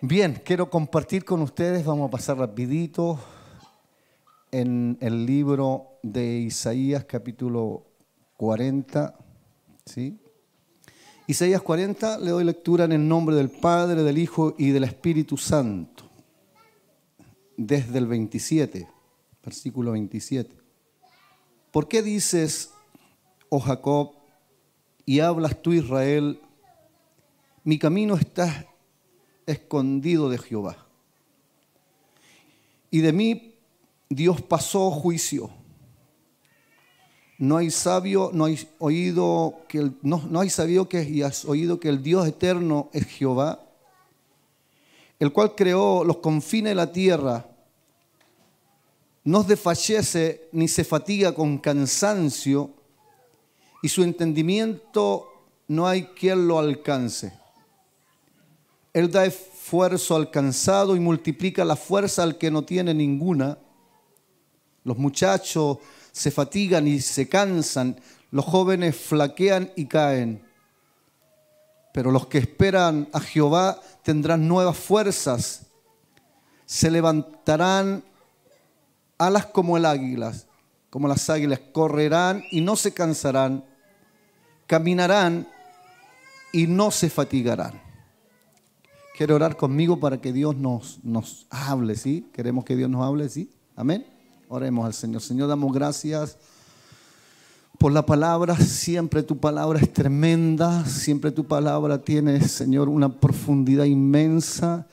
Bien, quiero compartir con ustedes, vamos a pasar rapidito en el libro de Isaías capítulo 40, ¿sí? Isaías 40, le doy lectura en el nombre del Padre, del Hijo y del Espíritu Santo, desde el 27, versículo 27. ¿Por qué dices, oh Jacob, y hablas tú Israel, mi camino está escondido de Jehová? Y de mí Dios pasó juicio no hay sabio, no hay oído que el, no, no hay sabido que y has oído que el Dios eterno es Jehová, el cual creó los confines de la tierra, no desfallece ni se fatiga con cansancio, y su entendimiento no hay quien lo alcance. Él da esfuerzo al cansado y multiplica la fuerza al que no tiene ninguna. Los muchachos se fatigan y se cansan, los jóvenes flaquean y caen. Pero los que esperan a Jehová tendrán nuevas fuerzas, se levantarán alas como el águila, como las águilas, correrán y no se cansarán, caminarán y no se fatigarán. Quiero orar conmigo para que Dios nos, nos hable, ¿sí? Queremos que Dios nos hable, ¿sí? Amén. Oremos al Señor. Señor, damos gracias por la palabra. Siempre tu palabra es tremenda. Siempre tu palabra tiene, Señor, una profundidad inmensa.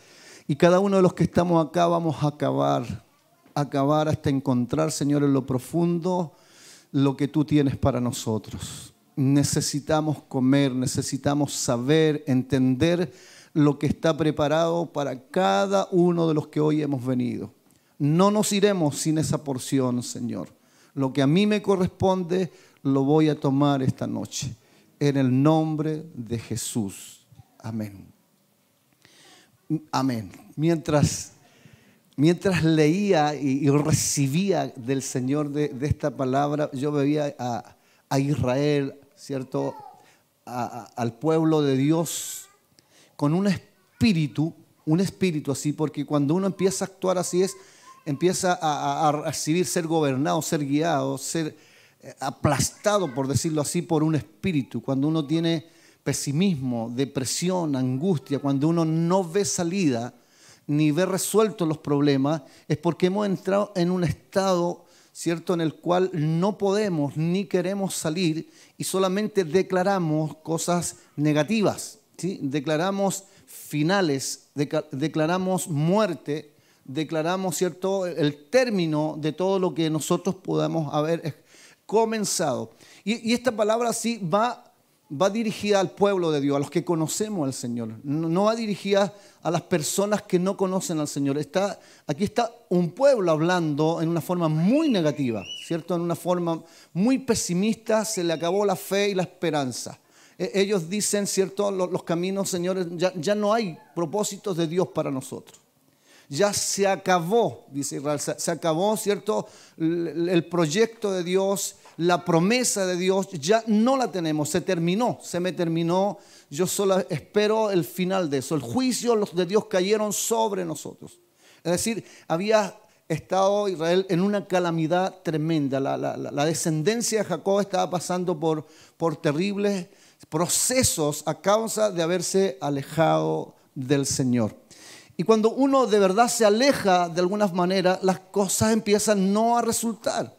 Y cada uno de los que estamos acá vamos a acabar, acabar hasta encontrar, Señor, en lo profundo lo que tú tienes para nosotros. Necesitamos comer, necesitamos saber, entender lo que está preparado para cada uno de los que hoy hemos venido. No nos iremos sin esa porción, Señor. Lo que a mí me corresponde, lo voy a tomar esta noche. En el nombre de Jesús. Amén. Amén. Mientras, mientras leía y, recibía del Señor de, esta palabra, yo veía a, Israel, ¿cierto? al pueblo de Dios con un espíritu, un espíritu así, porque cuando uno empieza a actuar así es empieza a, recibir, ser gobernado, ser guiado, ser eh, aplastado, por decirlo así, por un espíritu. Cuando uno tiene pesimismo, depresión, angustia, cuando uno no ve salida ni ve resueltos los problemas, es porque hemos entrado en un estado, ¿cierto?, en el cual no podemos ni queremos salir y solamente declaramos cosas negativas, Declaramos finales, declaramos muerte, declaramos, ¿cierto?, el término de todo lo que nosotros podamos haber comenzado. Y, esta palabra sí va, dirigida al pueblo de Dios, a los que conocemos al Señor. No, va dirigida a las personas que no conocen al Señor. Aquí está un pueblo hablando en una forma muy negativa, ¿cierto? En una forma muy pesimista, se le acabó la fe y la esperanza. E, ellos dicen, ¿cierto? Los, caminos, señores, ya, no hay propósitos de Dios para nosotros ya se acabó, dice Israel, se acabó, ¿cierto? El proyecto de Dios, la promesa de Dios, ya no la tenemos, se terminó, se me terminó. Yo solo espero el final de eso. El juicio de Dios cayeron sobre nosotros. Es decir, había estado Israel en una calamidad tremenda. La, descendencia de Jacob estaba pasando por, por terribles procesos a causa de haberse alejado del Señor. Y cuando uno de verdad se aleja de alguna manera, las cosas empiezan no a resultar.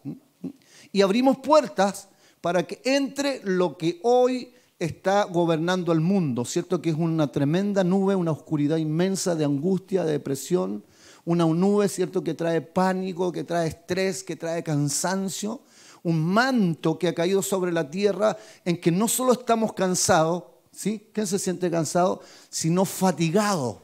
Y abrimos puertas para que entre lo que hoy está gobernando el mundo, ¿cierto? Que es una tremenda nube, una oscuridad inmensa de angustia, de depresión, una nube, ¿cierto? Que trae pánico, que trae estrés, que trae cansancio, un manto que ha caído sobre la tierra en que no solo estamos cansados, ¿sí? ¿Quién se siente cansado? Sino fatigado.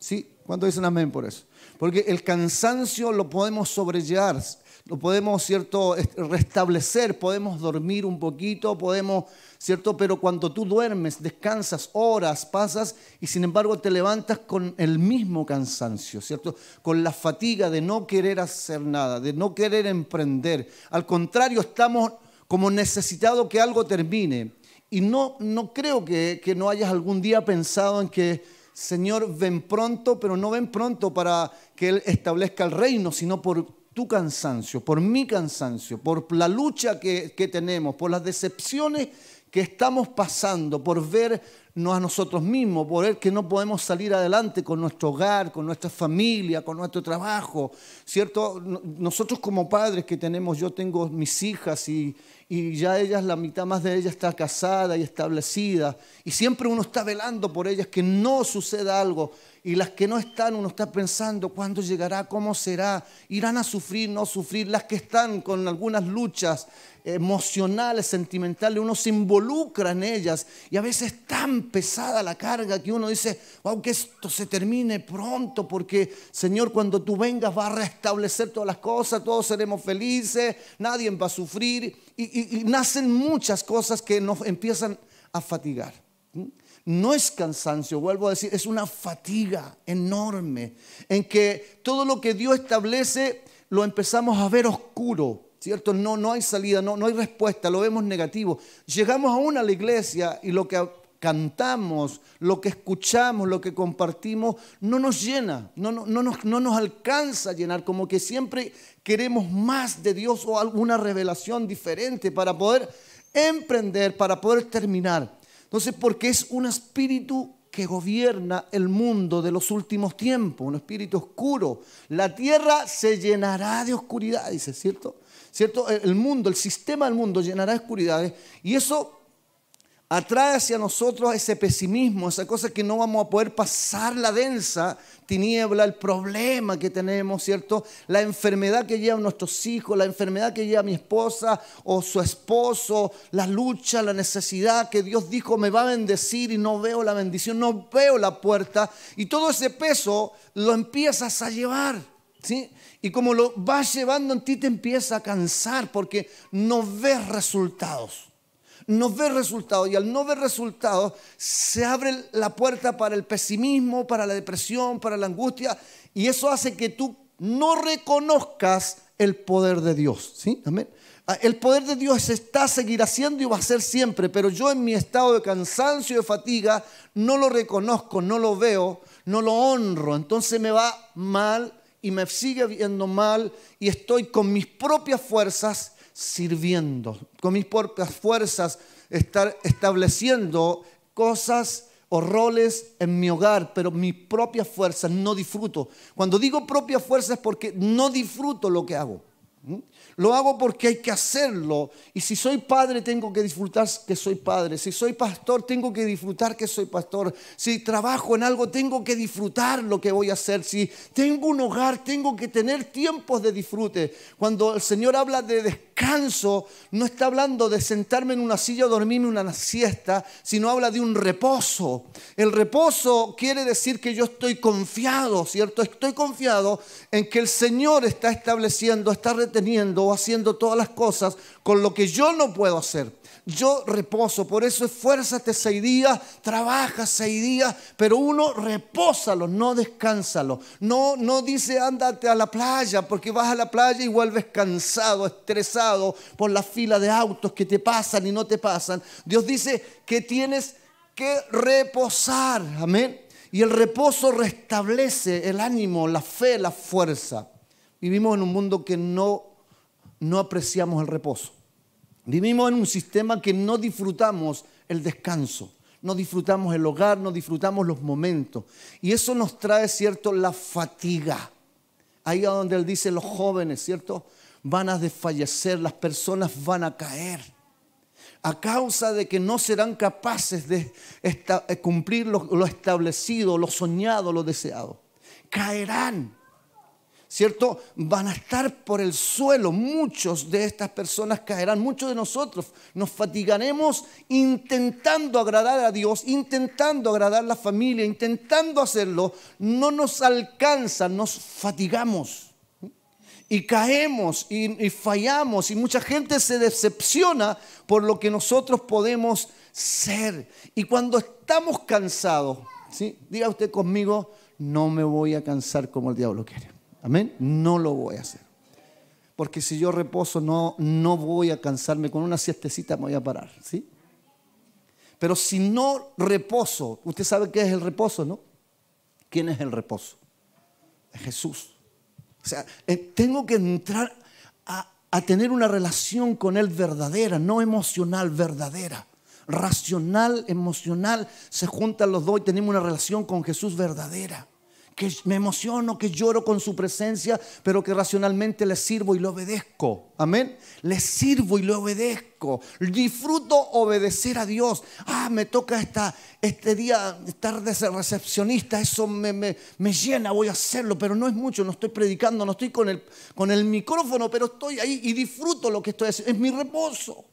¿Sí? ¿Cuánto dicen amén por eso? Porque el cansancio lo podemos sobrellevar, lo podemos, ¿cierto?, restablecer, podemos dormir un poquito, podemos, ¿cierto? Pero cuando tú duermes, descansas horas, pasas y sin embargo te levantas con el mismo cansancio, ¿cierto? Con la fatiga de no querer hacer nada, de no querer emprender. Al contrario, estamos como necesitados que algo termine. Y no, no creo que, que no hayas algún día pensado en que Señor, ven pronto, pero no ven pronto para que Él establezca el reino, sino por tu cansancio, por mi cansancio, por la lucha que, que tenemos, por las decepciones que estamos pasando, por ver no a nosotros mismos, por ver que no podemos salir adelante con nuestro hogar, con nuestra familia, con nuestro trabajo, ¿cierto? Nosotros como padres que tenemos, yo tengo mis hijas y, y ya ellas, la mitad más de ellas está casada y establecida, y siempre uno está velando por ellas que no suceda algo, y las que no están, uno está pensando cuándo llegará, cómo será, irán a sufrir, no sufrir, las que están con algunas luchas emocionales, sentimentales, uno se involucra en ellas y a veces es tan pesada la carga que uno dice, aunque esto se termine pronto, porque Señor, cuando tú vengas va a restablecer todas las cosas, todos seremos felices, nadie va a sufrir y, nacen muchas cosas que nos empiezan a fatigar. No es cansancio, vuelvo a decir, es una fatiga enorme en que todo lo que Dios establece lo empezamos a ver oscuro ¿cierto? No, no hay salida, no, no hay respuesta, lo vemos negativo. Llegamos aún a la iglesia y lo que cantamos, lo que escuchamos, lo que compartimos, no nos llena, no, no, no, nos, no nos alcanza a llenar, como que siempre queremos más de Dios o alguna revelación diferente para poder emprender, para poder terminar. Entonces, porque es un espíritu que gobierna el mundo de los últimos tiempos, un espíritu oscuro. La tierra se llenará de oscuridad, dice, ¿cierto? ¿cierto? El mundo, el sistema del mundo llenará de oscuridades y eso atrae hacia nosotros ese pesimismo, esa cosa que no vamos a poder pasar la densa tiniebla, el problema que tenemos, ¿cierto? La enfermedad que llevan nuestros hijos, la enfermedad que lleva mi esposa o su esposo, la lucha, la necesidad que Dios dijo me va a bendecir y no veo la bendición, no veo la puerta y todo ese peso lo empiezas a llevar, ¿sí? Y como lo vas llevando en ti te empieza a cansar porque no ves resultados. No ves resultados y al no ver resultados se abre la puerta para el pesimismo, para la depresión, para la angustia y eso hace que tú no reconozcas el poder de Dios. ¿sí? Amén. Ah, el poder de Dios está, seguir haciendo y va a ser siempre, pero yo en mi estado de cansancio y de fatiga no lo reconozco, no lo veo, no lo honro, entonces me va mal y me sigue viendo mal y estoy con mis propias fuerzas sirviendo, con mis propias fuerzas estar estableciendo cosas o roles en mi hogar, pero mis propias fuerzas no disfruto. Cuando digo propias fuerzas es porque no disfruto lo que hago. Lo hago porque hay que hacerlo. Y si soy padre, tengo que disfrutar que soy padre. Si soy pastor, tengo que disfrutar que soy pastor. Si trabajo en algo, tengo que disfrutar lo que voy a hacer. Si tengo un hogar, tengo que tener tiempos de disfrute. Cuando el Señor habla de descanso, no está hablando de sentarme en una silla o dormirme una siesta, sino habla de un reposo. El reposo quiere decir que yo estoy confiado, ¿cierto? Estoy confiado en que el Señor está estableciendo, está reteniendo haciendo todas las cosas con lo que yo no puedo hacer. Yo reposo, por eso esfuérzate seis días, trabaja seis días, pero uno repósalo, no descánsalo. No, no dice ándate a la playa, porque vas a la playa y vuelves cansado, estresado por la fila de autos que te pasan y no te pasan. Dios dice que tienes que reposar, amén. Y el reposo restablece el ánimo, la fe, la fuerza. Vivimos en un mundo que no no apreciamos el reposo. Vivimos en un sistema que no disfrutamos el descanso, no disfrutamos el hogar, no disfrutamos los momentos. Y eso nos trae, ¿cierto?, la fatiga. Ahí a donde él dice los jóvenes, ¿cierto? Van a desfallecer, las personas van a caer. A causa de que no serán capaces de cumplir lo establecido, lo soñado, lo deseado. Caerán. ¿Cierto? Van a estar por el suelo. Muchos de estas personas caerán, muchos de nosotros nos fatigaremos intentando agradar a Dios, intentando agradar a la familia, intentando hacerlo. No nos alcanza, nos fatigamos. Y caemos y, fallamos y mucha gente se decepciona por lo que nosotros podemos ser. Y cuando estamos cansados, ¿sí? diga usted conmigo, no me voy a cansar como el diablo quiere. Amén. No lo voy a hacer. Porque si yo reposo, no, no voy a cansarme. Con una siestecita me voy a parar. ¿sí? Pero si no reposo, usted sabe qué es el reposo, ¿no? ¿Quién es el reposo? Es Jesús. O sea, eh, tengo que entrar a, a tener una relación con Él verdadera, no emocional, verdadera. Racional, emocional, se juntan los dos y tenemos una relación con Jesús verdadera que me emociono, que lloro con su presencia, pero que racionalmente le sirvo y le obedezco. Amén. Le sirvo y le obedezco. Disfruto obedecer a Dios. Ah, me toca esta, este día estar de recepcionista. Eso me, me, me, llena, voy a hacerlo, pero no es mucho. No estoy predicando, no estoy con el, con el micrófono, pero estoy ahí y disfruto lo que estoy haciendo. Es mi reposo.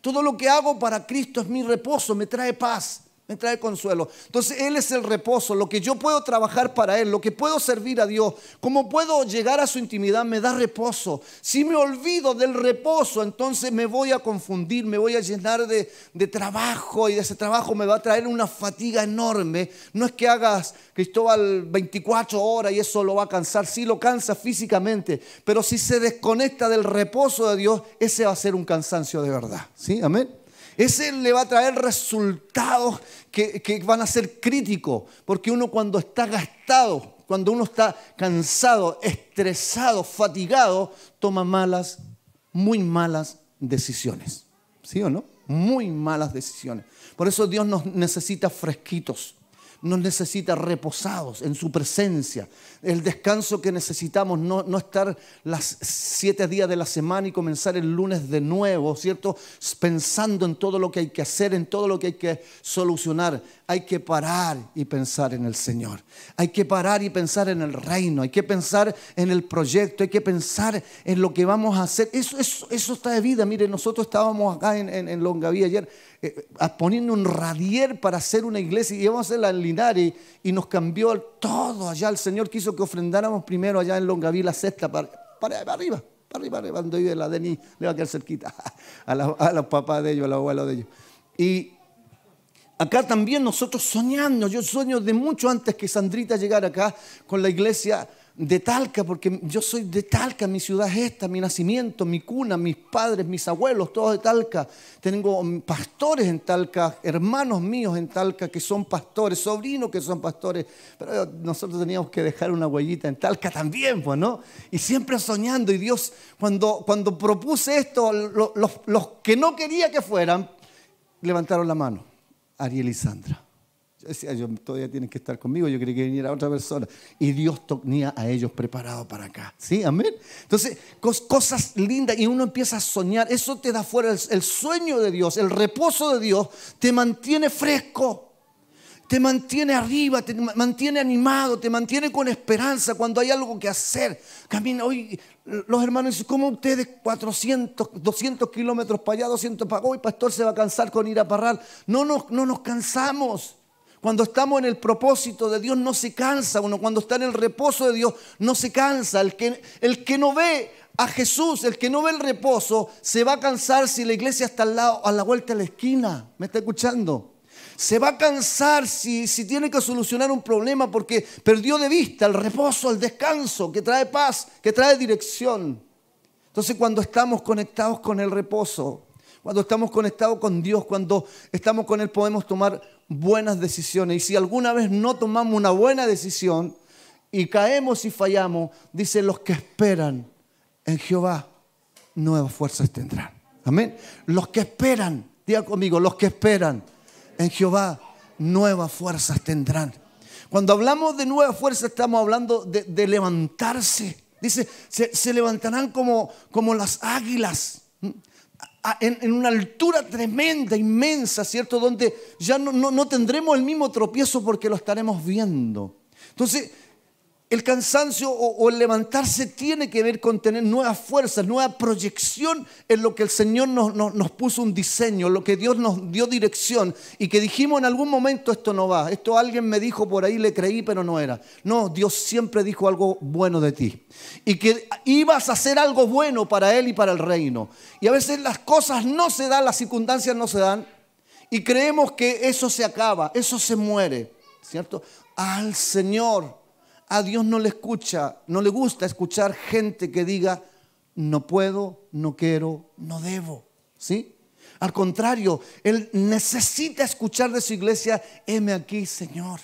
Todo lo que hago para Cristo es mi reposo, me trae paz me trae consuelo. Entonces Él es el reposo, lo que yo puedo trabajar para Él, lo que puedo servir a Dios, cómo puedo llegar a su intimidad, me da reposo. Si me olvido del reposo, entonces me voy a confundir, me voy a llenar de, de trabajo y de ese trabajo me va a traer una fatiga enorme. No es que hagas, Cristóbal, 24 horas y eso lo va a cansar, sí lo cansa físicamente, pero si se desconecta del reposo de Dios, ese va a ser un cansancio de verdad. ¿Sí? Amén. Ese le va a traer resultados que, van a ser críticos, porque uno cuando está gastado, cuando uno está cansado, estresado, fatigado, toma malas, muy malas decisiones. ¿Sí o no? Muy malas decisiones. Por eso Dios nos necesita fresquitos nos necesita reposados en su presencia. El descanso que necesitamos, no, no estar las siete días de la semana y comenzar el lunes de nuevo, ¿cierto? Pensando en todo lo que hay que hacer, en todo lo que hay que solucionar. Hay que parar y pensar en el Señor. Hay que parar y pensar en el reino. Hay que pensar en el proyecto. Hay que pensar en lo que vamos a hacer. Eso, eso, está de vida. Mire, nosotros estábamos acá en Longaví ayer eh, poniendo un radier para hacer una iglesia y íbamos a hacerla en Linares y, nos cambió todo allá. El Señor quiso que ofrendáramos primero allá en Longaví la cesta para, para, arriba, para arriba, para cuando vive la Denis le va a quedar cerquita a, a los papás de ellos, a los abuelos de ellos. Y acá también nosotros soñando, yo sueño de mucho antes que Sandrita llegara acá con la iglesia de Talca, porque yo soy de Talca, mi ciudad es esta, mi nacimiento, mi cuna, mis padres, mis abuelos, todos de Talca. Tengo pastores en Talca, hermanos míos en Talca que son pastores, sobrinos que son pastores, pero nosotros teníamos que dejar una huellita en Talca también, pues, ¿no? Y siempre soñando, y Dios, cuando, cuando propuse esto, los, los que no quería que fueran, levantaron la mano, Ariel y Sandra decía, yo, todavía tienen que estar conmigo, yo quería que viniera otra persona. Y Dios tenía a ellos preparados para acá. ¿Sí? Amén. Entonces, cosas lindas y uno empieza a soñar. Eso te da fuera el, sueño de Dios, el reposo de Dios, te mantiene fresco te mantiene arriba, te mantiene animado, te mantiene con esperanza cuando hay algo que hacer. Camina hoy, los hermanos dicen, ¿cómo ustedes 400, 200 kilómetros para allá, 200 para? Hoy pastor se va a cansar con ir a parral. No nos, no nos cansamos. Cuando estamos en el propósito de Dios no se cansa uno. Cuando está en el reposo de Dios no se cansa. El que, el que no ve a Jesús, el que no ve el reposo, se va a cansar si la iglesia está al lado, a la vuelta de la esquina. ¿Me está escuchando? Se va a cansar si, si tiene que solucionar un problema porque perdió de vista el reposo, el descanso, que trae paz, que trae dirección. Entonces cuando estamos conectados con el reposo, cuando estamos conectados con Dios, cuando estamos con Él, podemos tomar buenas decisiones. Y si alguna vez no tomamos una buena decisión y caemos y fallamos, dice los que esperan en Jehová, nuevas fuerzas tendrán. Amén. Los que esperan, diga conmigo, los que esperan en Jehová, nuevas fuerzas tendrán. Cuando hablamos de nuevas fuerzas, estamos hablando de, levantarse. Dice, se, se, levantarán como, como las águilas en, una altura tremenda, inmensa, ¿cierto? Donde ya no, no tendremos el mismo tropiezo porque lo estaremos viendo. Entonces, el cansancio o, el levantarse tiene que ver con tener nuevas fuerzas, nueva proyección en lo que el Señor nos, nos, puso un diseño, lo que Dios nos dio dirección y que dijimos en algún momento esto no va, esto alguien me dijo por ahí, le creí, pero no era. No, Dios siempre dijo algo bueno de ti y que ibas a hacer algo bueno para Él y para el reino. Y a veces las cosas no se dan, las circunstancias no se dan y creemos que eso se acaba, eso se muere, ¿cierto? Al Señor a Dios no le escucha, no le gusta escuchar gente que diga, no puedo, no quiero, no debo. ¿Sí? Al contrario, Él necesita escuchar de su iglesia, heme aquí, Señor.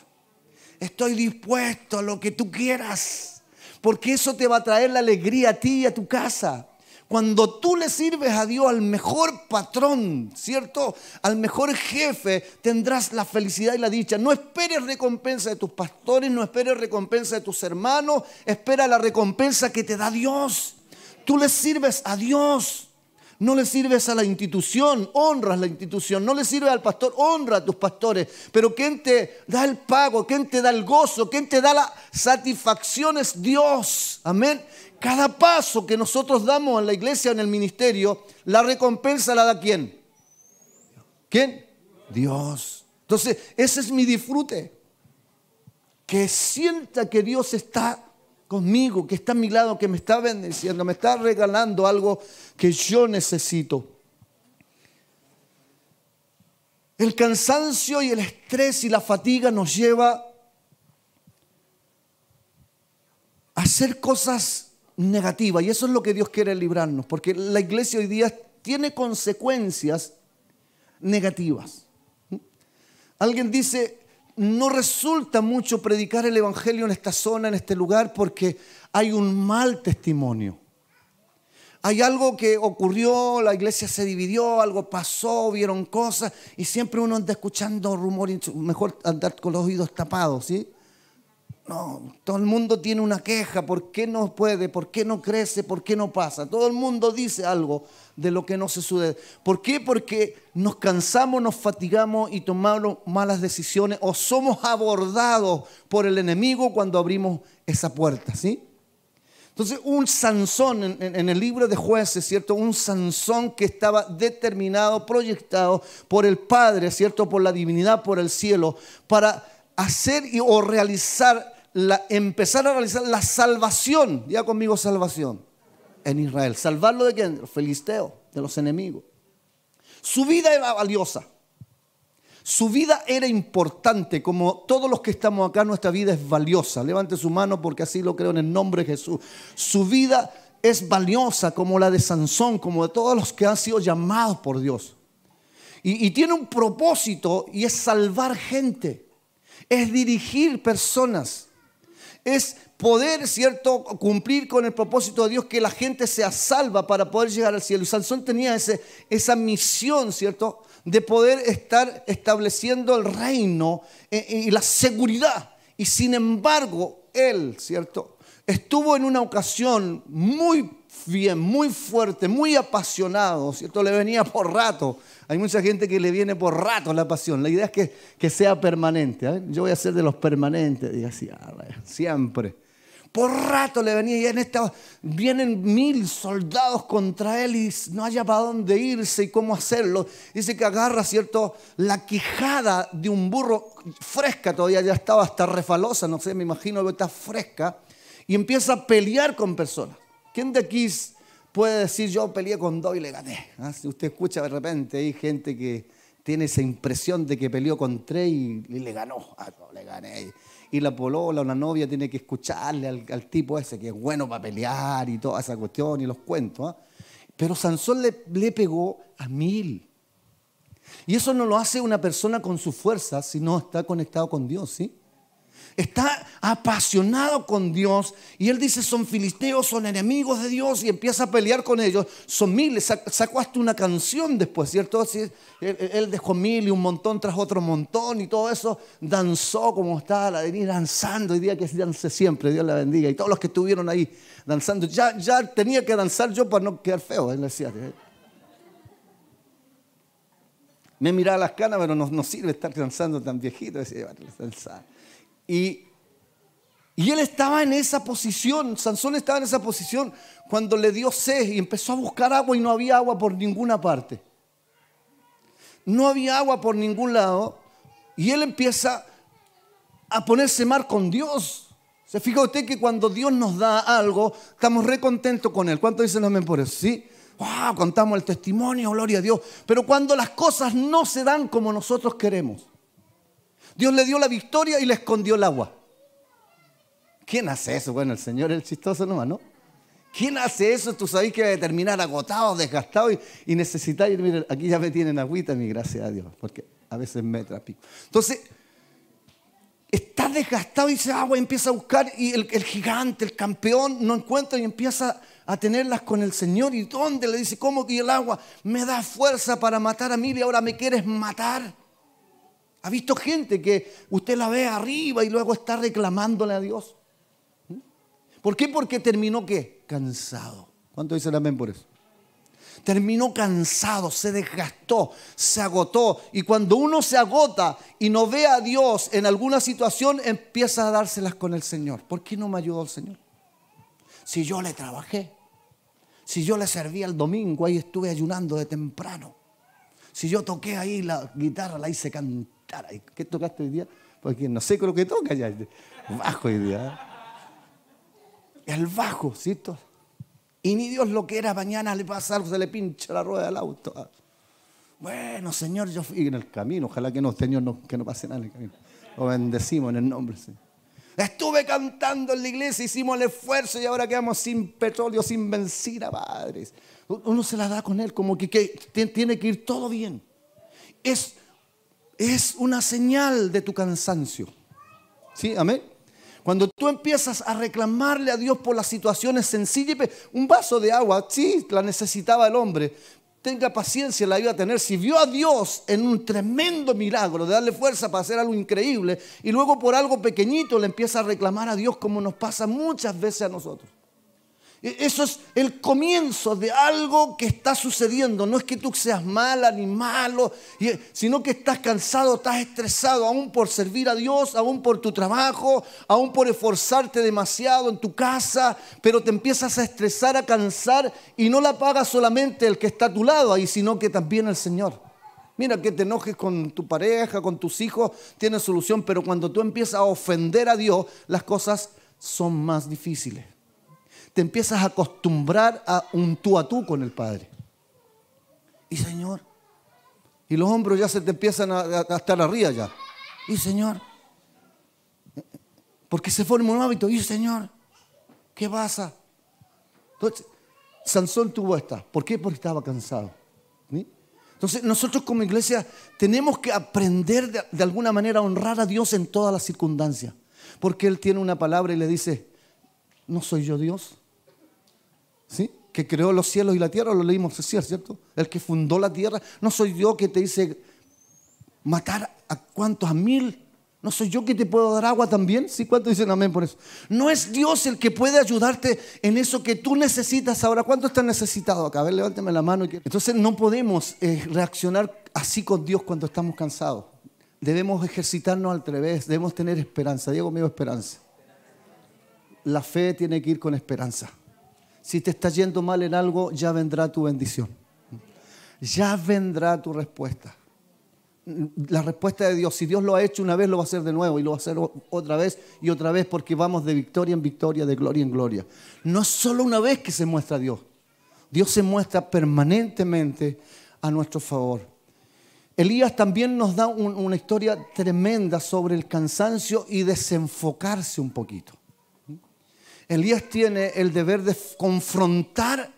estoy dispuesto a lo que tú quieras, porque eso te va a traer la alegría a ti y a tu casa. Cuando tú le sirves a Dios al mejor patrón, ¿cierto? Al mejor jefe, tendrás la felicidad y la dicha. No esperes recompensa de tus pastores, no esperes recompensa de tus hermanos, espera la recompensa que te da Dios. Tú le sirves a Dios. No le sirves a la institución, honras la institución. No le sirves al pastor, honra a tus pastores. Pero ¿quién te da el pago? ¿Quién te da el gozo? ¿Quién te da la satisfacción? Es Dios. Amén. Cada paso que nosotros damos en la iglesia, en el ministerio, la recompensa la da quién? ¿Quién? Dios. Entonces, ese es mi disfrute. Que sienta que Dios está conmigo, que está a mi lado, que me está bendiciendo, me está regalando algo que yo necesito. El cansancio y el estrés y la fatiga nos lleva a hacer cosas negativas y eso es lo que Dios quiere librarnos, porque la iglesia hoy día tiene consecuencias negativas. Alguien dice, no resulta mucho predicar el Evangelio en esta zona, en este lugar, porque hay un mal testimonio. Hay algo que ocurrió, la iglesia se dividió, algo pasó, vieron cosas, y siempre uno anda escuchando rumores, mejor andar con los oídos tapados, ¿sí? No, todo el mundo tiene una queja, ¿por qué no puede? ¿Por qué no crece? ¿Por qué no pasa? Todo el mundo dice algo de lo que no se sucede. ¿Por qué? Porque nos cansamos, nos fatigamos y tomamos malas decisiones o somos abordados por el enemigo cuando abrimos esa puerta, ¿sí? Entonces, un Sansón en, en, el libro de jueces, ¿cierto? Un Sansón que estaba determinado, proyectado por el Padre, ¿cierto? Por la divinidad, por el cielo, para hacer o realizar, la, empezar a realizar la salvación, ya conmigo salvación, en Israel. ¿Salvarlo de quién? Los de los enemigos. Su vida era valiosa. Su vida era importante, como todos los que estamos acá, nuestra vida es valiosa. Levante su mano porque así lo creo en el nombre de Jesús. Su vida es valiosa como la de Sansón, como de todos los que han sido llamados por Dios. Y, y tiene un propósito y es salvar gente es dirigir personas, es poder, ¿cierto?, cumplir con el propósito de Dios que la gente sea salva para poder llegar al cielo. Y Sansón tenía ese, esa misión, ¿cierto?, de poder estar estableciendo el reino eh, eh, y la seguridad. Y sin embargo, él, ¿cierto?, estuvo en una ocasión muy bien, muy fuerte, muy apasionado, ¿cierto? Le venía por rato. Hay mucha gente que le viene por rato la pasión. La idea es que, que sea permanente. ¿eh? Yo voy a ser de los permanentes, diga así, ah, siempre. Por rato le venía y en esta vienen mil soldados contra él y no haya para dónde irse y cómo hacerlo. Dice que agarra, ¿cierto? La quijada de un burro fresca, todavía ya estaba hasta refalosa, no sé, me imagino que está fresca, y empieza a pelear con personas. ¿Quién de aquí puede decir yo peleé con dos y le gané? ¿Ah? Si usted escucha de repente, hay gente que tiene esa impresión de que peleó con tres y, le ganó. Ah, no, le gané. Y la polola o la novia tiene que escucharle al, tipo ese que es bueno para pelear y toda esa cuestión y los cuentos. ¿ah? Pero Sansón le, le pegó a mil. Y eso no lo hace una persona con su fuerza, sino está conectado con Dios, ¿sí? Está apasionado con Dios y él dice, son filisteos, son enemigos de Dios y empieza a pelear con ellos. Son miles, sacó hasta una canción después, ¿cierto? Así, él, dejó mil y un montón tras otro montón y todo eso danzó como estaba la venir danzando. Y día que dance siempre, Dios la bendiga. Y todos los que estuvieron ahí danzando, ya, ya tenía que danzar yo para no quedar feo, él decía. ¿eh? Me miraba las canas, pero no, no sirve estar danzando tan viejito. Decía, danzar. Y, él estaba en esa posición, Sansón estaba en esa posición cuando le dio sed y empezó a buscar agua y no había agua por ninguna parte. No había agua por ningún lado y él empieza a ponerse mar con Dios. Se fija usted que cuando Dios nos da algo, estamos re contentos con Él. ¿Cuánto dicen amén por? Sí. Wow, contamos el testimonio, gloria a Dios. Pero cuando las cosas no se dan como nosotros queremos, Dios le dio la victoria y le escondió el agua. ¿Quién hace eso? Bueno, el Señor es el chistoso nomás, ¿no? ¿Quién hace eso? Tú sabes que va a terminar agotado, desgastado y, y necesitáis, miren, aquí ya me tienen agüita, mi gracias a Dios, porque a veces me trapico. Entonces, está desgastado y dice agua y empieza a buscar y el, gigante, el campeón, no encuentra y empieza a tenerlas con el Señor. ¿Y dónde? Le dice, ¿cómo que el agua me da fuerza para matar a mí y ahora me quieres matar? ¿Ha visto gente que usted la ve arriba y luego está reclamándole a Dios? ¿Mm? ¿Por qué? Porque terminó qué? Cansado. ¿Cuánto dicen amén por eso? terminó cansado, se desgastó, se agotó. Y cuando uno se agota y no ve a Dios en alguna situación, empieza a dárselas con el Señor. ¿Por qué no me ayudó el Señor? Si yo le trabajé, si yo le serví el domingo, ahí estuve ayunando de temprano. Si yo toqué ahí la guitarra, la hice cantar. ¿Qué tocaste hoy día? Porque no sé con lo que toca ya. Bajo hoy día. El bajo, ¿cierto? Y ni Dios lo que era, mañana le pasa algo, se le pincha la rueda del auto. Bueno, Señor, yo fui en el camino. Ojalá que no, Señor, que no pase nada en el camino. Lo bendecimos en el nombre, Señor. Estuve cantando en la iglesia, hicimos el esfuerzo y ahora quedamos sin petróleo, sin benzina, padres. Uno se la da con él como que, que tiene que ir todo bien. Es, es una señal de tu cansancio. ¿Sí? Amén. Cuando tú empiezas a reclamarle a Dios por las situaciones sencillas, un vaso de agua, sí, la necesitaba el hombre. Tenga paciencia, la iba a tener. Si vio a Dios en un tremendo milagro de darle fuerza para hacer algo increíble y luego por algo pequeñito le empieza a reclamar a Dios como nos pasa muchas veces a nosotros. E, eso es el comienzo de algo que está sucediendo. No es que tú seas mala ni malo, sino que estás cansado, estás estresado, aún por servir a Dios, aún por tu trabajo, aún por esforzarte demasiado en tu casa, pero te empiezas a estresar, a cansar y no la paga solamente el que está a tu lado ahí, sino que también el Señor. Mira que te enojes con tu pareja, con tus hijos, tiene solución, pero cuando tú empiezas a ofender a Dios, las cosas son más difíciles te empiezas a acostumbrar a un tú a tú con el Padre. Y Señor, y los hombros ya se te empiezan a, estar arriba ya. Y Señor, porque se forma un hábito. Y Señor, ¿qué pasa? Entonces, Sansón tuvo esta. ¿Por qué? Porque estaba cansado. Entonces, nosotros como iglesia tenemos que aprender de, de alguna manera a honrar a Dios en todas las circunstancias. Porque Él tiene una palabra y le dice, ¿no soy yo Dios? Que creó los cielos y la tierra, lo leímos decir, ¿cierto? El que fundó la tierra. No soy yo que te dice matar a cuántos, a mil. No soy yo que te puedo dar agua también. ¿Sí? ¿Cuántos dicen amén por eso? No es Dios el que puede ayudarte en eso que tú necesitas ahora. ¿Cuánto estás necesitado acá? A ver, levántame la mano. Entonces no podemos eh, reaccionar así con Dios cuando estamos cansados. Debemos ejercitarnos al revés. Debemos tener esperanza. Diego mío, esperanza. La fe tiene que ir con esperanza. Si te está yendo mal en algo, ya vendrá tu bendición. Ya vendrá tu respuesta. La respuesta de Dios, si Dios lo ha hecho una vez, lo va a hacer de nuevo y lo va a hacer otra vez y otra vez porque vamos de victoria en victoria, de gloria en gloria. No es solo una vez que se muestra Dios. Dios se muestra permanentemente a nuestro favor. Elías también nos da una historia tremenda sobre el cansancio y desenfocarse un poquito. Elías tiene el deber de confrontar,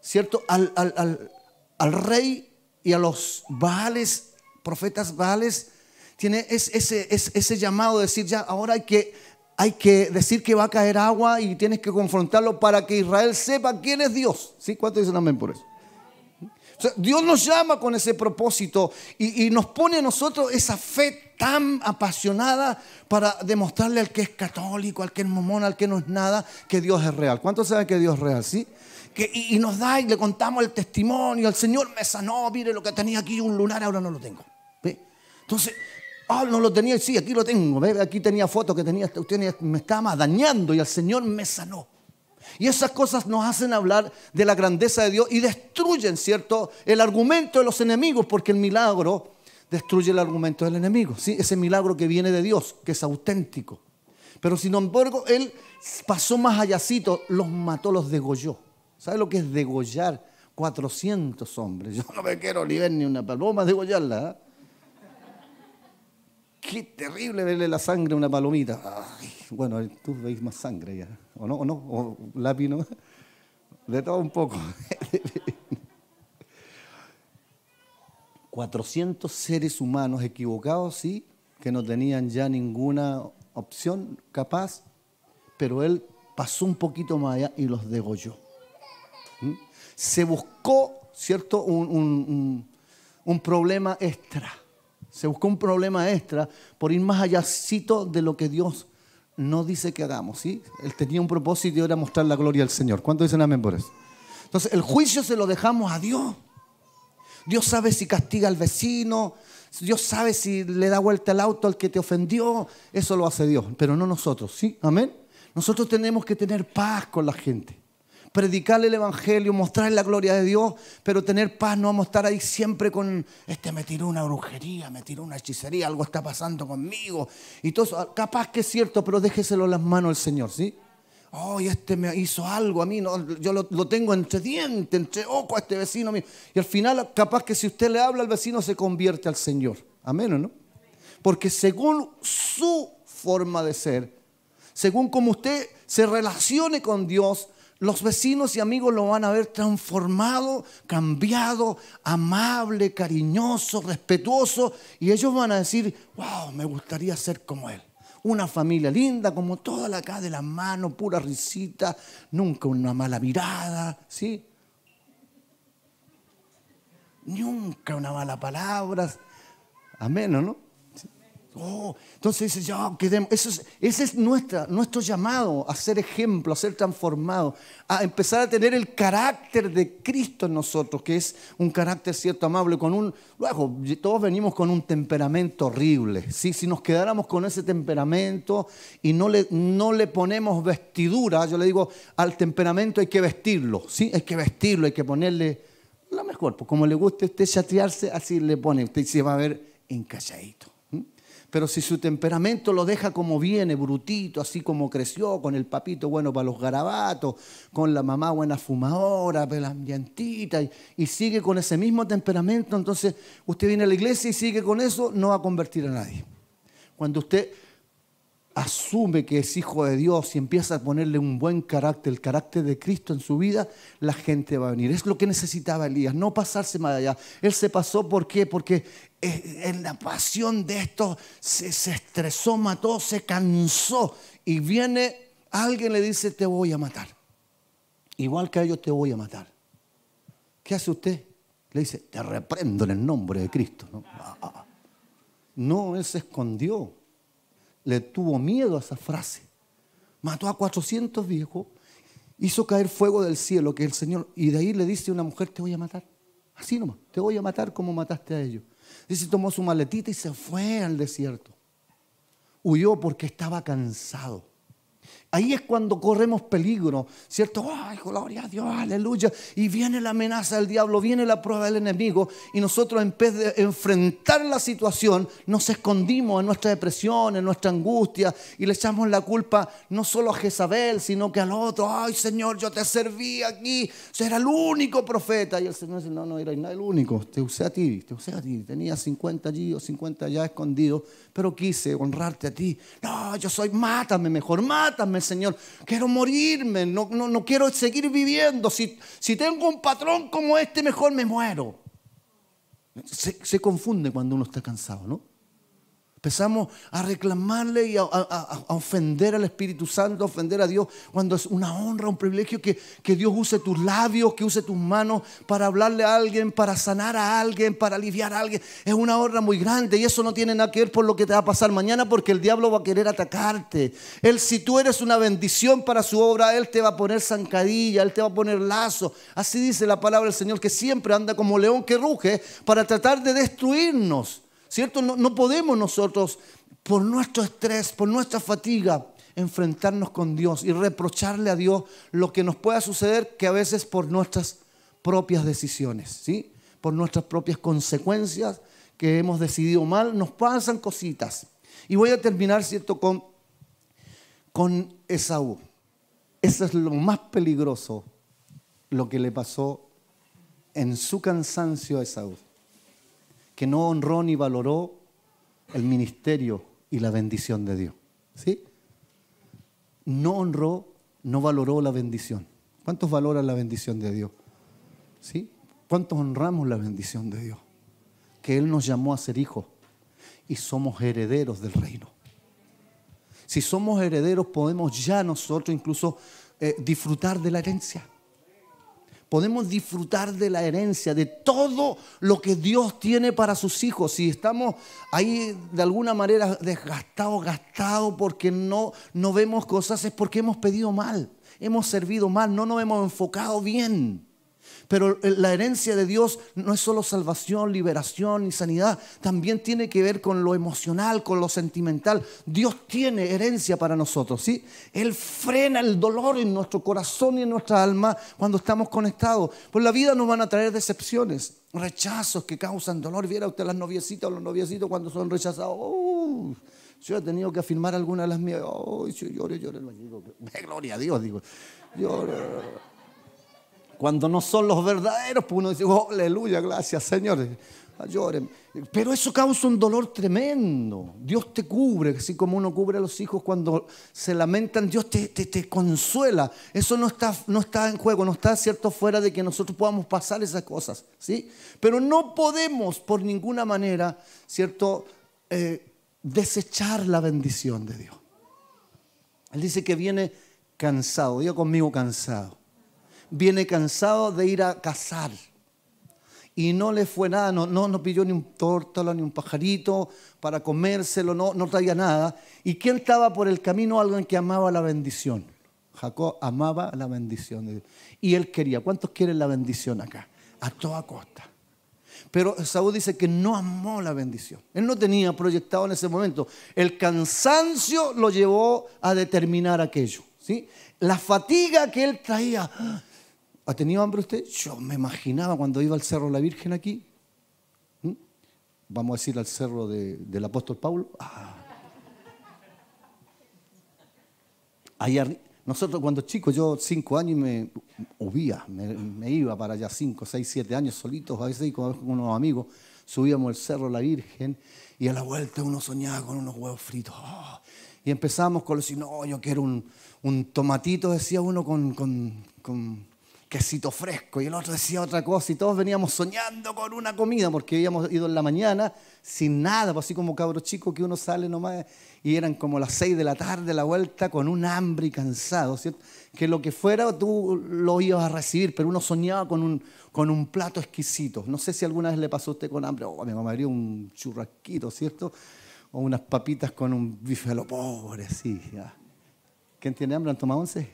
¿cierto?, al, rey y a los Baales, profetas Baales. Tiene ese, ese, llamado de decir, ya, ahora hay que, hay que decir que va a caer agua y tienes que confrontarlo para que Israel sepa quién es Dios. ¿Sí? ¿Cuántos dicen amén por eso? Dios nos llama con ese propósito y, nos pone a nosotros esa fe tan apasionada para demostrarle al que es católico, al que es momón, al que no es nada, que Dios es real. ¿Cuántos saben que Dios es real? ¿Sí? Que, y, nos da y le contamos el testimonio. El Señor me sanó, mire lo que tenía aquí, un lunar, ahora no lo tengo. Entonces, ah, no lo tenía, sí, aquí lo tengo. Aquí tenía fotos que tenía, usted me estaba dañando y el Señor me sanó. Y esas cosas nos hacen hablar de la grandeza de Dios y destruyen, ¿cierto?, el argumento de los enemigos, porque el milagro destruye el argumento del enemigo. ¿sí? Ese milagro que viene de Dios, que es auténtico. Pero sin embargo, él pasó más allácito, los mató, los degolló. ¿Sabe lo que es degollar? 400 hombres. Yo no me quiero ni ver ni una paloma degollarla. ¿eh? Qué terrible verle la sangre a una palomita. bueno, tú veis más sangre ya. ¿O no? ¿O no? ¿O lápiz no? De todo un poco. 400 seres humanos equivocados, sí, que no tenían ya ninguna opción capaz, pero él pasó un poquito más allá y los degolló. ¿Mm? Se buscó, ¿cierto?, un, un problema extra. Se buscó un problema extra por ir más allá de lo que Dios no dice que hagamos. ¿sí? Él tenía un propósito y era mostrar la gloria al Señor. ¿Cuántos dicen amén por eso? Entonces, el juicio se lo dejamos a Dios. Dios sabe si castiga al vecino, Dios sabe si le da vuelta el auto al que te ofendió, eso lo hace Dios, pero no nosotros, ¿sí? Amén. Nosotros tenemos que tener paz con la gente predicarle el Evangelio, mostrarle la gloria de Dios, pero tener paz, no vamos a estar ahí siempre con, este me tiró una brujería, me tiró una hechicería, algo está pasando conmigo. Y todo eso, capaz que es cierto, pero déjeselo en las manos al Señor, ¿sí? Oh, este me hizo algo a mí, no, yo lo, tengo entre dientes, entre ojos a este vecino mío. Y al final, capaz que si usted le habla al vecino, se convierte al Señor. Amén, ¿o no? Porque según su forma de ser, según como usted se relacione con Dios, los vecinos y amigos lo van a ver transformado, cambiado, amable, cariñoso, respetuoso. Y ellos van a decir, wow, me gustaría ser como él. Una familia linda, como toda la acá de la mano, pura risita, nunca una mala mirada, ¿sí? Nunca una mala palabra. Amén, ¿no? Oh, entonces dice, ya, quedemos. ese es nuestro llamado a ser ejemplo, a ser transformado, a empezar a tener el carácter de Cristo en nosotros, que es un carácter cierto amable, con un, luego, todos venimos con un temperamento horrible. ¿sí? Si nos quedáramos con ese temperamento y no le, no le ponemos vestidura, yo le digo, al temperamento hay que vestirlo, ¿sí? hay que vestirlo, hay que ponerle lo mejor, pues como le guste a usted chatearse, así le pone, usted se va a ver encalladito. Pero si su temperamento lo deja como viene, brutito, así como creció, con el papito bueno para los garabatos, con la mamá buena fumadora, ambientita, y, y sigue con ese mismo temperamento, entonces usted viene a la iglesia y sigue con eso, no va a convertir a nadie. Cuando usted asume que es hijo de Dios y empieza a ponerle un buen carácter, el carácter de Cristo en su vida, la gente va a venir. Es lo que necesitaba Elías, no pasarse más allá. Él se pasó, ¿por qué? Porque en la pasión de esto se, estresó, mató, se cansó. Y viene alguien le dice, te voy a matar. Igual que a ellos te voy a matar. ¿Qué hace usted? Le dice, te reprendo en el nombre de Cristo. No, no él se escondió le tuvo miedo a esa frase. Mató a 400 viejos, hizo caer fuego del cielo, que el Señor, y de ahí le dice a una mujer, te voy a matar. Así nomás, te voy a matar como mataste a ellos. Dice, tomó su maletita y se fue al desierto. Huyó porque estaba cansado. Ahí es cuando corremos peligro, ¿cierto? ¡Ay, gloria a Dios, aleluya! Y viene la amenaza del diablo, viene la prueba del enemigo y nosotros en vez de enfrentar la situación, nos escondimos en nuestra depresión, en nuestra angustia y le echamos la culpa no solo a Jezabel, sino que al otro. ¡Ay, Señor, yo te serví aquí! Será el único profeta. Y el Señor dice, no, no, era el único. Te usé a ti, te usé a ti. Tenía 50 allí o 50 allá escondidos, pero quise honrarte a ti. No, yo soy, mátame mejor, mátame Señor. Quiero morirme, no, no, quiero seguir viviendo. Si, si, tengo un patrón como este, mejor me muero. Se confunde cuando uno está cansado, ¿no? Empezamos a reclamarle y a, ofender al Espíritu Santo, a ofender a Dios, cuando es una honra, un privilegio que, que, Dios use tus labios, que use tus manos para hablarle a alguien, para sanar a alguien, para aliviar a alguien. Es una honra muy grande y eso no tiene nada que ver por lo que te va a pasar mañana porque el diablo va a querer atacarte. Él, si tú eres una bendición para su obra, Él te va a poner zancadilla, Él te va a poner lazo. Así dice la palabra del Señor, que siempre anda como león que ruge para tratar de destruirnos. ¿Cierto? No, podemos nosotros, por nuestro estrés, por nuestra fatiga, enfrentarnos con Dios y reprocharle a Dios lo que nos pueda suceder, que a veces por nuestras propias decisiones, ¿sí? por nuestras propias consecuencias que hemos decidido mal, nos pasan cositas. Y voy a terminar, ¿cierto?, con, con Esaú. Eso es lo más peligroso, lo que le pasó en su cansancio a Esaú que no honró ni valoró el ministerio y la bendición de Dios. ¿Sí? No honró, no valoró la bendición. ¿Cuántos valoran la bendición de Dios? ¿Sí? ¿Cuántos honramos la bendición de Dios? Que Él nos llamó a ser hijos. y somos herederos del reino. Si somos herederos podemos ya nosotros incluso eh, disfrutar de la herencia. Podemos disfrutar de la herencia, de todo lo que Dios tiene para sus hijos. Si estamos ahí de alguna manera desgastados, gastados porque no, no vemos cosas, es porque hemos pedido mal, hemos servido mal, no nos hemos enfocado bien. Pero la herencia de Dios no es solo salvación, liberación y sanidad, también tiene que ver con lo emocional, con lo sentimental. Dios tiene herencia para nosotros, ¿sí? Él frena el dolor en nuestro corazón y en nuestra alma cuando estamos conectados. Pues la vida nos van a traer decepciones, rechazos que causan dolor. Viera usted las noviecitas o los noviecitos cuando son rechazados. Uh, yo he tenido que afirmar algunas de las mías. Oh, yo lloro, lloro. Gloria a Dios, digo. Cuando no son los verdaderos, pues uno dice, oh, aleluya, gracias, Señor. Lloren. Pero eso causa un dolor tremendo. Dios te cubre, así como uno cubre a los hijos cuando se lamentan, Dios te, consuela. Eso no está, no está en juego, no está cierto fuera de que nosotros podamos pasar esas cosas. ¿sí? Pero no podemos por ninguna manera, ¿cierto?, eh, desechar la bendición de Dios. Él dice que viene cansado, diga conmigo cansado viene cansado de ir a cazar. Y no le fue nada, no, no, no pilló ni un tórtalo, ni un pajarito para comérselo, no, no traía nada. ¿Y quién estaba por el camino? Alguien que amaba la bendición. Jacob amaba la bendición de Dios. Y él quería. ¿Cuántos quieren la bendición acá? A toda costa. Pero Saúl dice que no amó la bendición. Él no tenía proyectado en ese momento. El cansancio lo llevó a determinar aquello. ¿sí? La fatiga que él traía. ¿Ha tenido hambre usted? Yo me imaginaba cuando iba al Cerro La Virgen aquí. Vamos a decir al Cerro del Apóstol Pablo. Ah. nosotros cuando chicos, yo cinco años me hubía, me, iba para allá cinco, seis, siete años solitos, a veces con unos amigos, subíamos el Cerro La Virgen y a la vuelta uno soñaba con unos huevos fritos. Ah. y empezamos con los, no, yo quiero un, tomatito, decía uno, con quesito fresco y el otro decía otra cosa y todos veníamos soñando con una comida porque habíamos ido en la mañana sin nada, pues así como cabro chico que uno sale nomás y eran como las seis de la tarde la vuelta con un hambre y cansado, ¿cierto? Que lo que fuera tú lo ibas a recibir, pero uno soñaba con un, con un plato exquisito. No sé si alguna vez le pasó a usted con hambre, oh, mi mamá un churrasquito, ¿cierto? O unas papitas con un bife a lo pobre, sí. Ya. ¿Quién tiene hambre? ¿Han tomado once?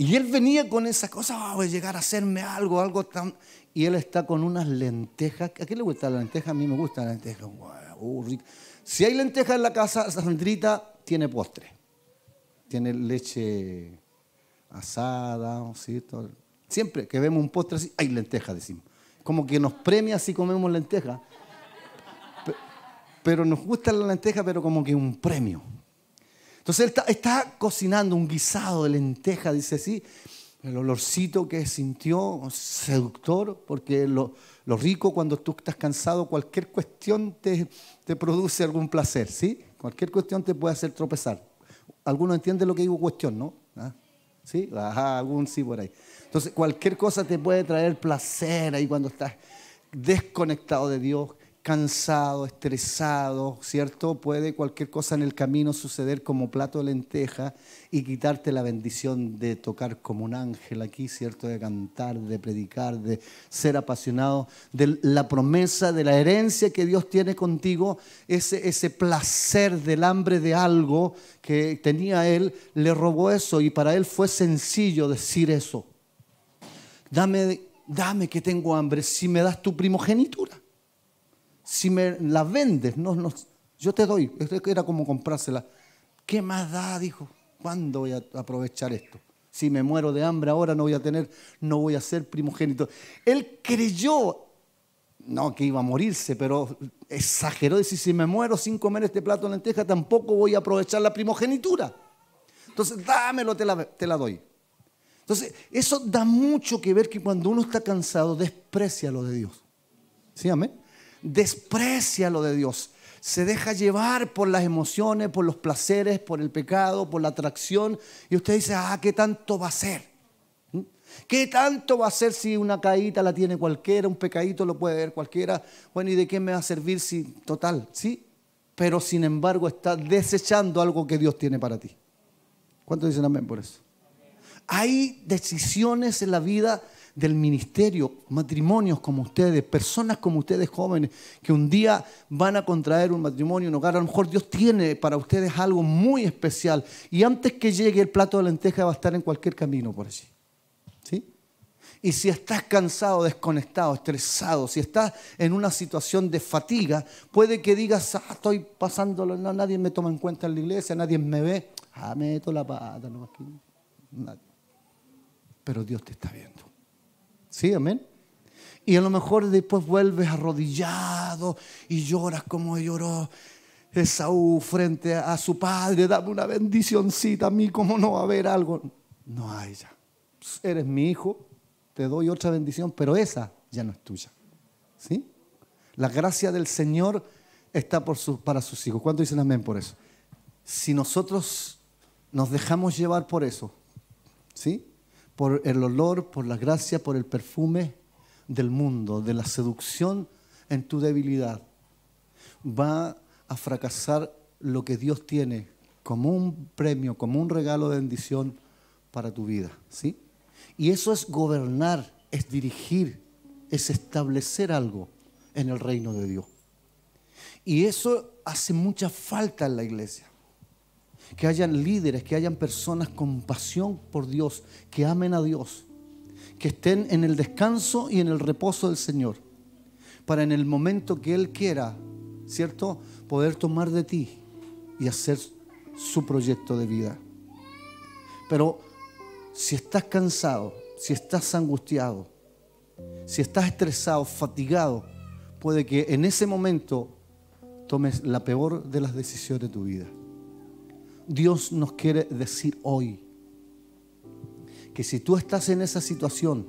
Y él venía con esa cosa, oh, voy a llegar a hacerme algo, algo tan... Y él está con unas lentejas. ¿A qué le gusta la lenteja? A mí me gusta la lenteja. Uh, si hay lentejas en la casa, Sandrita tiene postre. Tiene leche asada, ¿cierto? Siempre que vemos un postre así, hay lentejas, decimos. Como que nos premia si comemos lenteja. Pero nos gusta la lenteja, pero como que un premio. Entonces él está, cocinando un guisado de lenteja, dice así, el olorcito que sintió, seductor, porque lo, rico cuando tú estás cansado, cualquier cuestión te, produce algún placer, ¿sí? Cualquier cuestión te puede hacer tropezar. Algunos entienden lo que digo cuestión, ¿no? ¿Ah? ¿Sí? Ajá, algún sí por ahí. Entonces, cualquier cosa te puede traer placer ahí cuando estás desconectado de Dios, cansado, estresado, ¿cierto? Puede cualquier cosa en el camino suceder como plato de lenteja y quitarte la bendición de tocar como un ángel aquí, ¿cierto? De cantar, de predicar, de ser apasionado, de la promesa, de la herencia que Dios tiene contigo, ese, ese placer del hambre de algo que tenía él, le robó eso y para él fue sencillo decir eso. Dame, dame que tengo hambre si me das tu primogenitura si me la vendes, no, no, yo te doy. Era como comprársela. ¿Qué más da? Dijo. ¿Cuándo voy a aprovechar esto? Si me muero de hambre ahora no voy a tener, no voy a ser primogénito. Él creyó, no que iba a morirse, pero exageró decir, si me muero sin comer este plato de lenteja, tampoco voy a aprovechar la primogenitura. Entonces, dámelo, te la, te la doy. Entonces, eso da mucho que ver que cuando uno está cansado, desprecia lo de Dios. ¿Sí, amén? Desprecia lo de Dios. Se deja llevar por las emociones, por los placeres, por el pecado, por la atracción. Y usted dice, ah, ¿qué tanto va a ser? ¿Mm? ¿Qué tanto va a ser si una caída la tiene cualquiera, un pecadito lo puede ver cualquiera? Bueno, ¿y de qué me va a servir si total? Sí, pero sin embargo está desechando algo que Dios tiene para ti. ¿Cuántos dicen amén por eso? Hay decisiones en la vida del ministerio, matrimonios como ustedes, personas como ustedes jóvenes, que un día van a contraer un matrimonio, un hogar. A lo mejor Dios tiene para ustedes algo muy especial. Y antes que llegue el plato de lenteja va a estar en cualquier camino por allí. ¿Sí? Y si estás cansado, desconectado, estresado, si estás en una situación de fatiga, puede que digas, ah, estoy pasándolo, no, nadie me toma en cuenta en la iglesia, nadie me ve. Ah, meto la pata, no, aquí, Pero Dios te está viendo. ¿Sí? Amén. Y a lo mejor después vuelves arrodillado y lloras como lloró Esaú frente a su padre. Dame una bendicioncita a mí, como no va a haber algo? No hay ya. Eres mi hijo, te doy otra bendición, pero esa ya no es tuya. ¿Sí? La gracia del Señor está por para sus hijos. ¿Cuánto dicen amén por eso? Si nosotros nos dejamos llevar por eso, ¿sí? Por el olor, por la gracia, por el perfume del mundo, de la seducción en tu debilidad. Va a fracasar lo que Dios tiene como un premio, como un regalo de bendición para tu vida. ¿sí? Y eso es gobernar, es dirigir, es establecer algo en el reino de Dios. Y eso hace mucha falta en la iglesia que hayan líderes, que hayan personas con pasión por Dios, que amen a Dios, que estén en el descanso y en el reposo del Señor, para en el momento que Él quiera, ¿cierto?, poder tomar de ti y hacer su proyecto de vida. Pero si estás cansado, si estás angustiado, si estás estresado, fatigado, puede que en ese momento tomes la peor de las decisiones de tu vida. Dios nos quiere decir hoy que si tú estás en esa situación,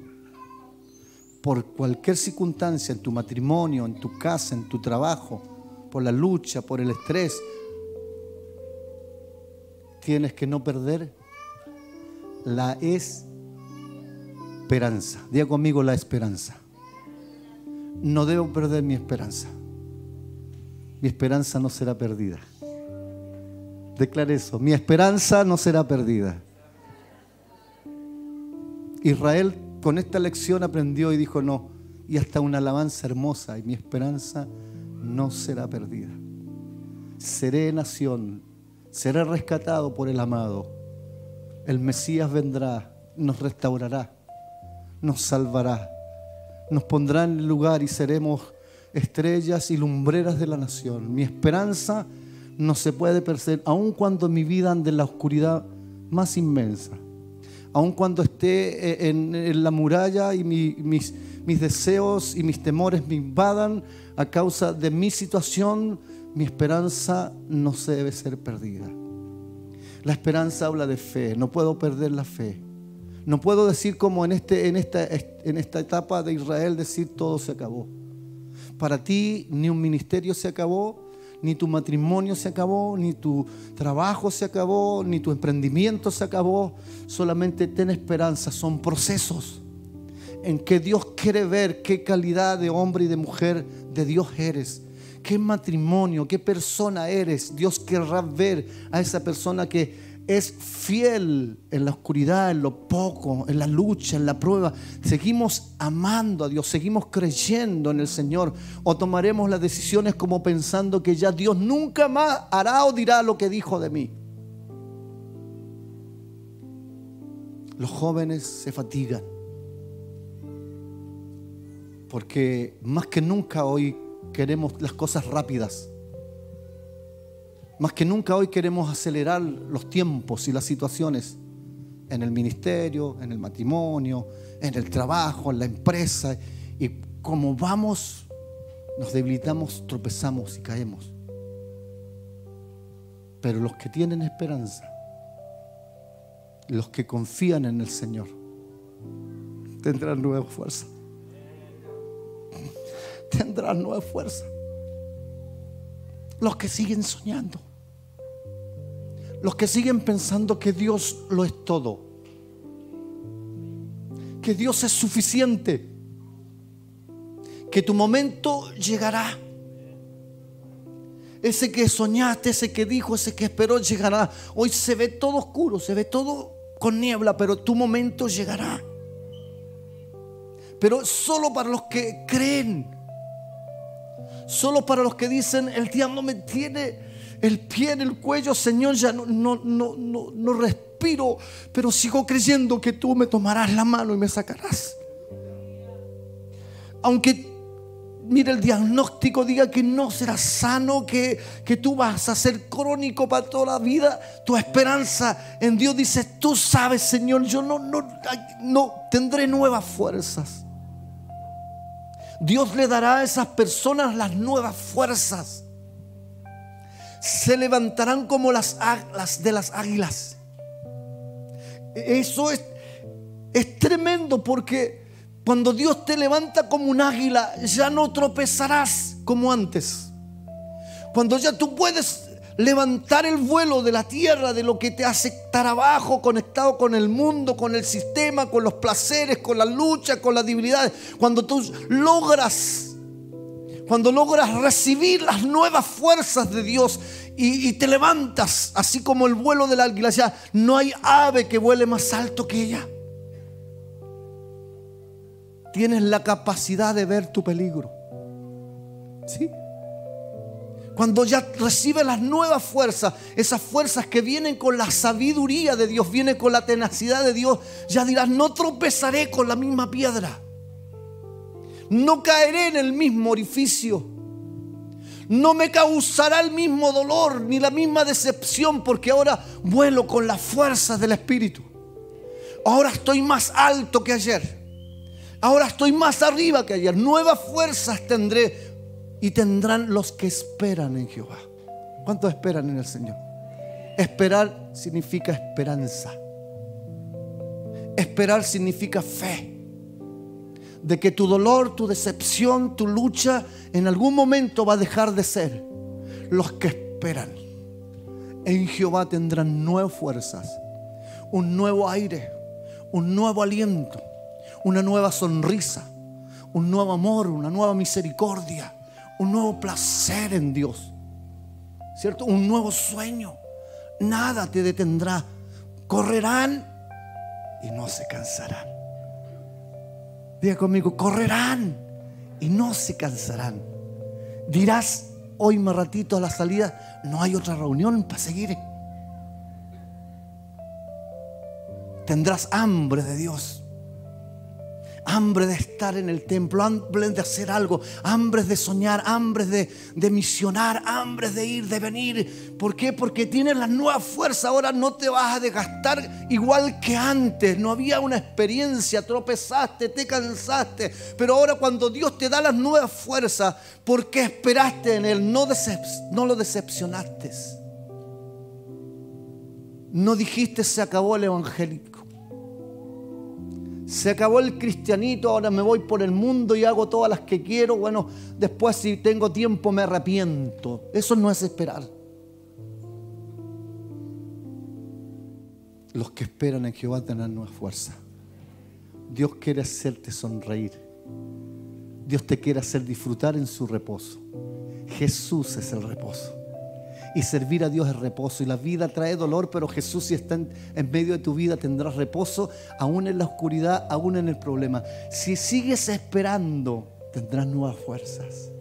por cualquier circunstancia, en tu matrimonio, en tu casa, en tu trabajo, por la lucha, por el estrés, tienes que no perder la esperanza. Diga conmigo la esperanza. No debo perder mi esperanza. Mi esperanza no será perdida. Declare eso. Mi esperanza no será perdida. Israel con esta lección aprendió y dijo no. Y hasta una alabanza hermosa. Y mi esperanza no será perdida. Seré nación. Seré rescatado por el amado. El Mesías vendrá. Nos restaurará. Nos salvará. Nos pondrá en el lugar y seremos estrellas y lumbreras de la nación. Mi esperanza no se puede perder, aun cuando mi vida ande en la oscuridad más inmensa, aun cuando esté eh, en, la muralla y mis, deseos y mis temores me invadan a causa de mi situación, mi esperanza no se debe ser perdida. La esperanza habla de fe, no puedo perder la fe. No puedo decir como este, esta, en esta etapa de Israel, decir todo se acabó. Para ti ni un ministerio se acabó, ni tu matrimonio se acabó, ni tu trabajo se acabó, ni tu emprendimiento se acabó. Solamente ten esperanza, son procesos en que Dios quiere ver qué calidad de hombre y de mujer de Dios eres. Qué matrimonio, qué persona eres. Dios querrá ver a esa persona que es fiel en la oscuridad, en lo poco, en la lucha, en la prueba. Seguimos amando a Dios, seguimos creyendo en el Señor o tomaremos las decisiones como pensando que ya Dios nunca más hará o dirá lo que dijo de mí. Los jóvenes se fatigan porque más que nunca hoy queremos las cosas rápidas. Más que nunca hoy queremos acelerar los tiempos y las situaciones en el ministerio, en el matrimonio, en el trabajo, en la empresa. Y como vamos, nos debilitamos, tropezamos y caemos. Pero los que tienen esperanza, los que confían en el Señor, tendrán nueva fuerza. Tendrán nueva fuerza. Los que siguen soñando los que siguen pensando que Dios lo es todo. que Dios es suficiente, que tu momento llegará. Ese que soñaste, ese que dijo, ese que esperó llegará. Hoy se ve todo oscuro, se ve todo con niebla, pero tu momento llegará. Pero solo para los que creen. Solo para los que dicen, el diablo me tiene el pie en el cuello, Señor, ya no, no, no, no, no respiro, pero sigo creyendo que tú me tomarás la mano y me sacarás. Aunque mire el diagnóstico diga que no serás sano, que, que tú vas a ser crónico para toda la vida, tu esperanza en Dios dice, tú sabes Señor, yo no, no, no tendré nuevas fuerzas. Dios le dará a esas personas las nuevas fuerzas. Se levantarán como las, las de las águilas. Eso es, es tremendo porque cuando Dios te levanta como un águila, ya no tropezarás como antes. Cuando ya tú puedes levantar el vuelo de la tierra, de lo que te hace estar abajo, conectado con el mundo, con el sistema, con los placeres, con la lucha, con las debilidades. Cuando tú logras, cuando logras recibir las nuevas fuerzas de Dios y, te levantas, así como el vuelo del águila, ya no hay ave que vuele más alto que ella tienes la capacidad de ver tu peligro. ¿Sí? Cuando ya recibes las nuevas fuerzas, esas fuerzas que vienen con la sabiduría de Dios, vienen con la tenacidad de Dios, ya dirás, no tropezaré con la misma piedra. No caeré en el mismo orificio. No me causará el mismo dolor ni la misma decepción porque ahora vuelo con las fuerzas del Espíritu. Ahora estoy más alto que ayer. Ahora estoy más arriba que ayer. Nuevas fuerzas tendré y tendrán los que esperan en Jehová. ¿Cuántos esperan en el Señor? Esperar significa esperanza. Esperar significa fe. De que tu dolor, tu decepción, tu lucha en algún momento va a dejar de ser. Los que esperan en Jehová tendrán nuevas fuerzas, un nuevo aire, un nuevo aliento una nueva sonrisa, un nuevo amor, una nueva misericordia, un nuevo placer en Dios. ¿Cierto? Un nuevo sueño. Nada te detendrá. Correrán y no se cansarán. Diga conmigo, correrán y no se cansarán. Dirás hoy más ratito a la salida, no hay otra reunión para seguir. Tendrás hambre de Dios hambre de estar en el templo, hambre de hacer algo, hambre de soñar, hambre de, de misionar, hambre de ir, de venir. ¿Por qué? Porque tienes la nueva fuerza. Ahora no te vas a desgastar igual que antes. No había una experiencia, tropezaste, te cansaste. Pero ahora cuando Dios te da las nuevas fuerzas, ¿por qué esperaste en Él? No, no lo decepcionaste. No dijiste se acabó el evangélico. Se acabó el cristianito, ahora me voy por el mundo y hago todas las que quiero. Bueno, después si tengo tiempo me arrepiento. Eso no es esperar. Los que esperan en Jehová tendrán nueva fuerza. Dios quiere hacerte sonreír. Dios te quiere hacer disfrutar en su reposo. Jesús es el reposo y servir a Dios es reposo. Y la vida trae dolor, pero Jesús si está en, medio de tu vida tendrás reposo, aún en la oscuridad, aún en el problema. Si sigues esperando, tendrás nuevas fuerzas.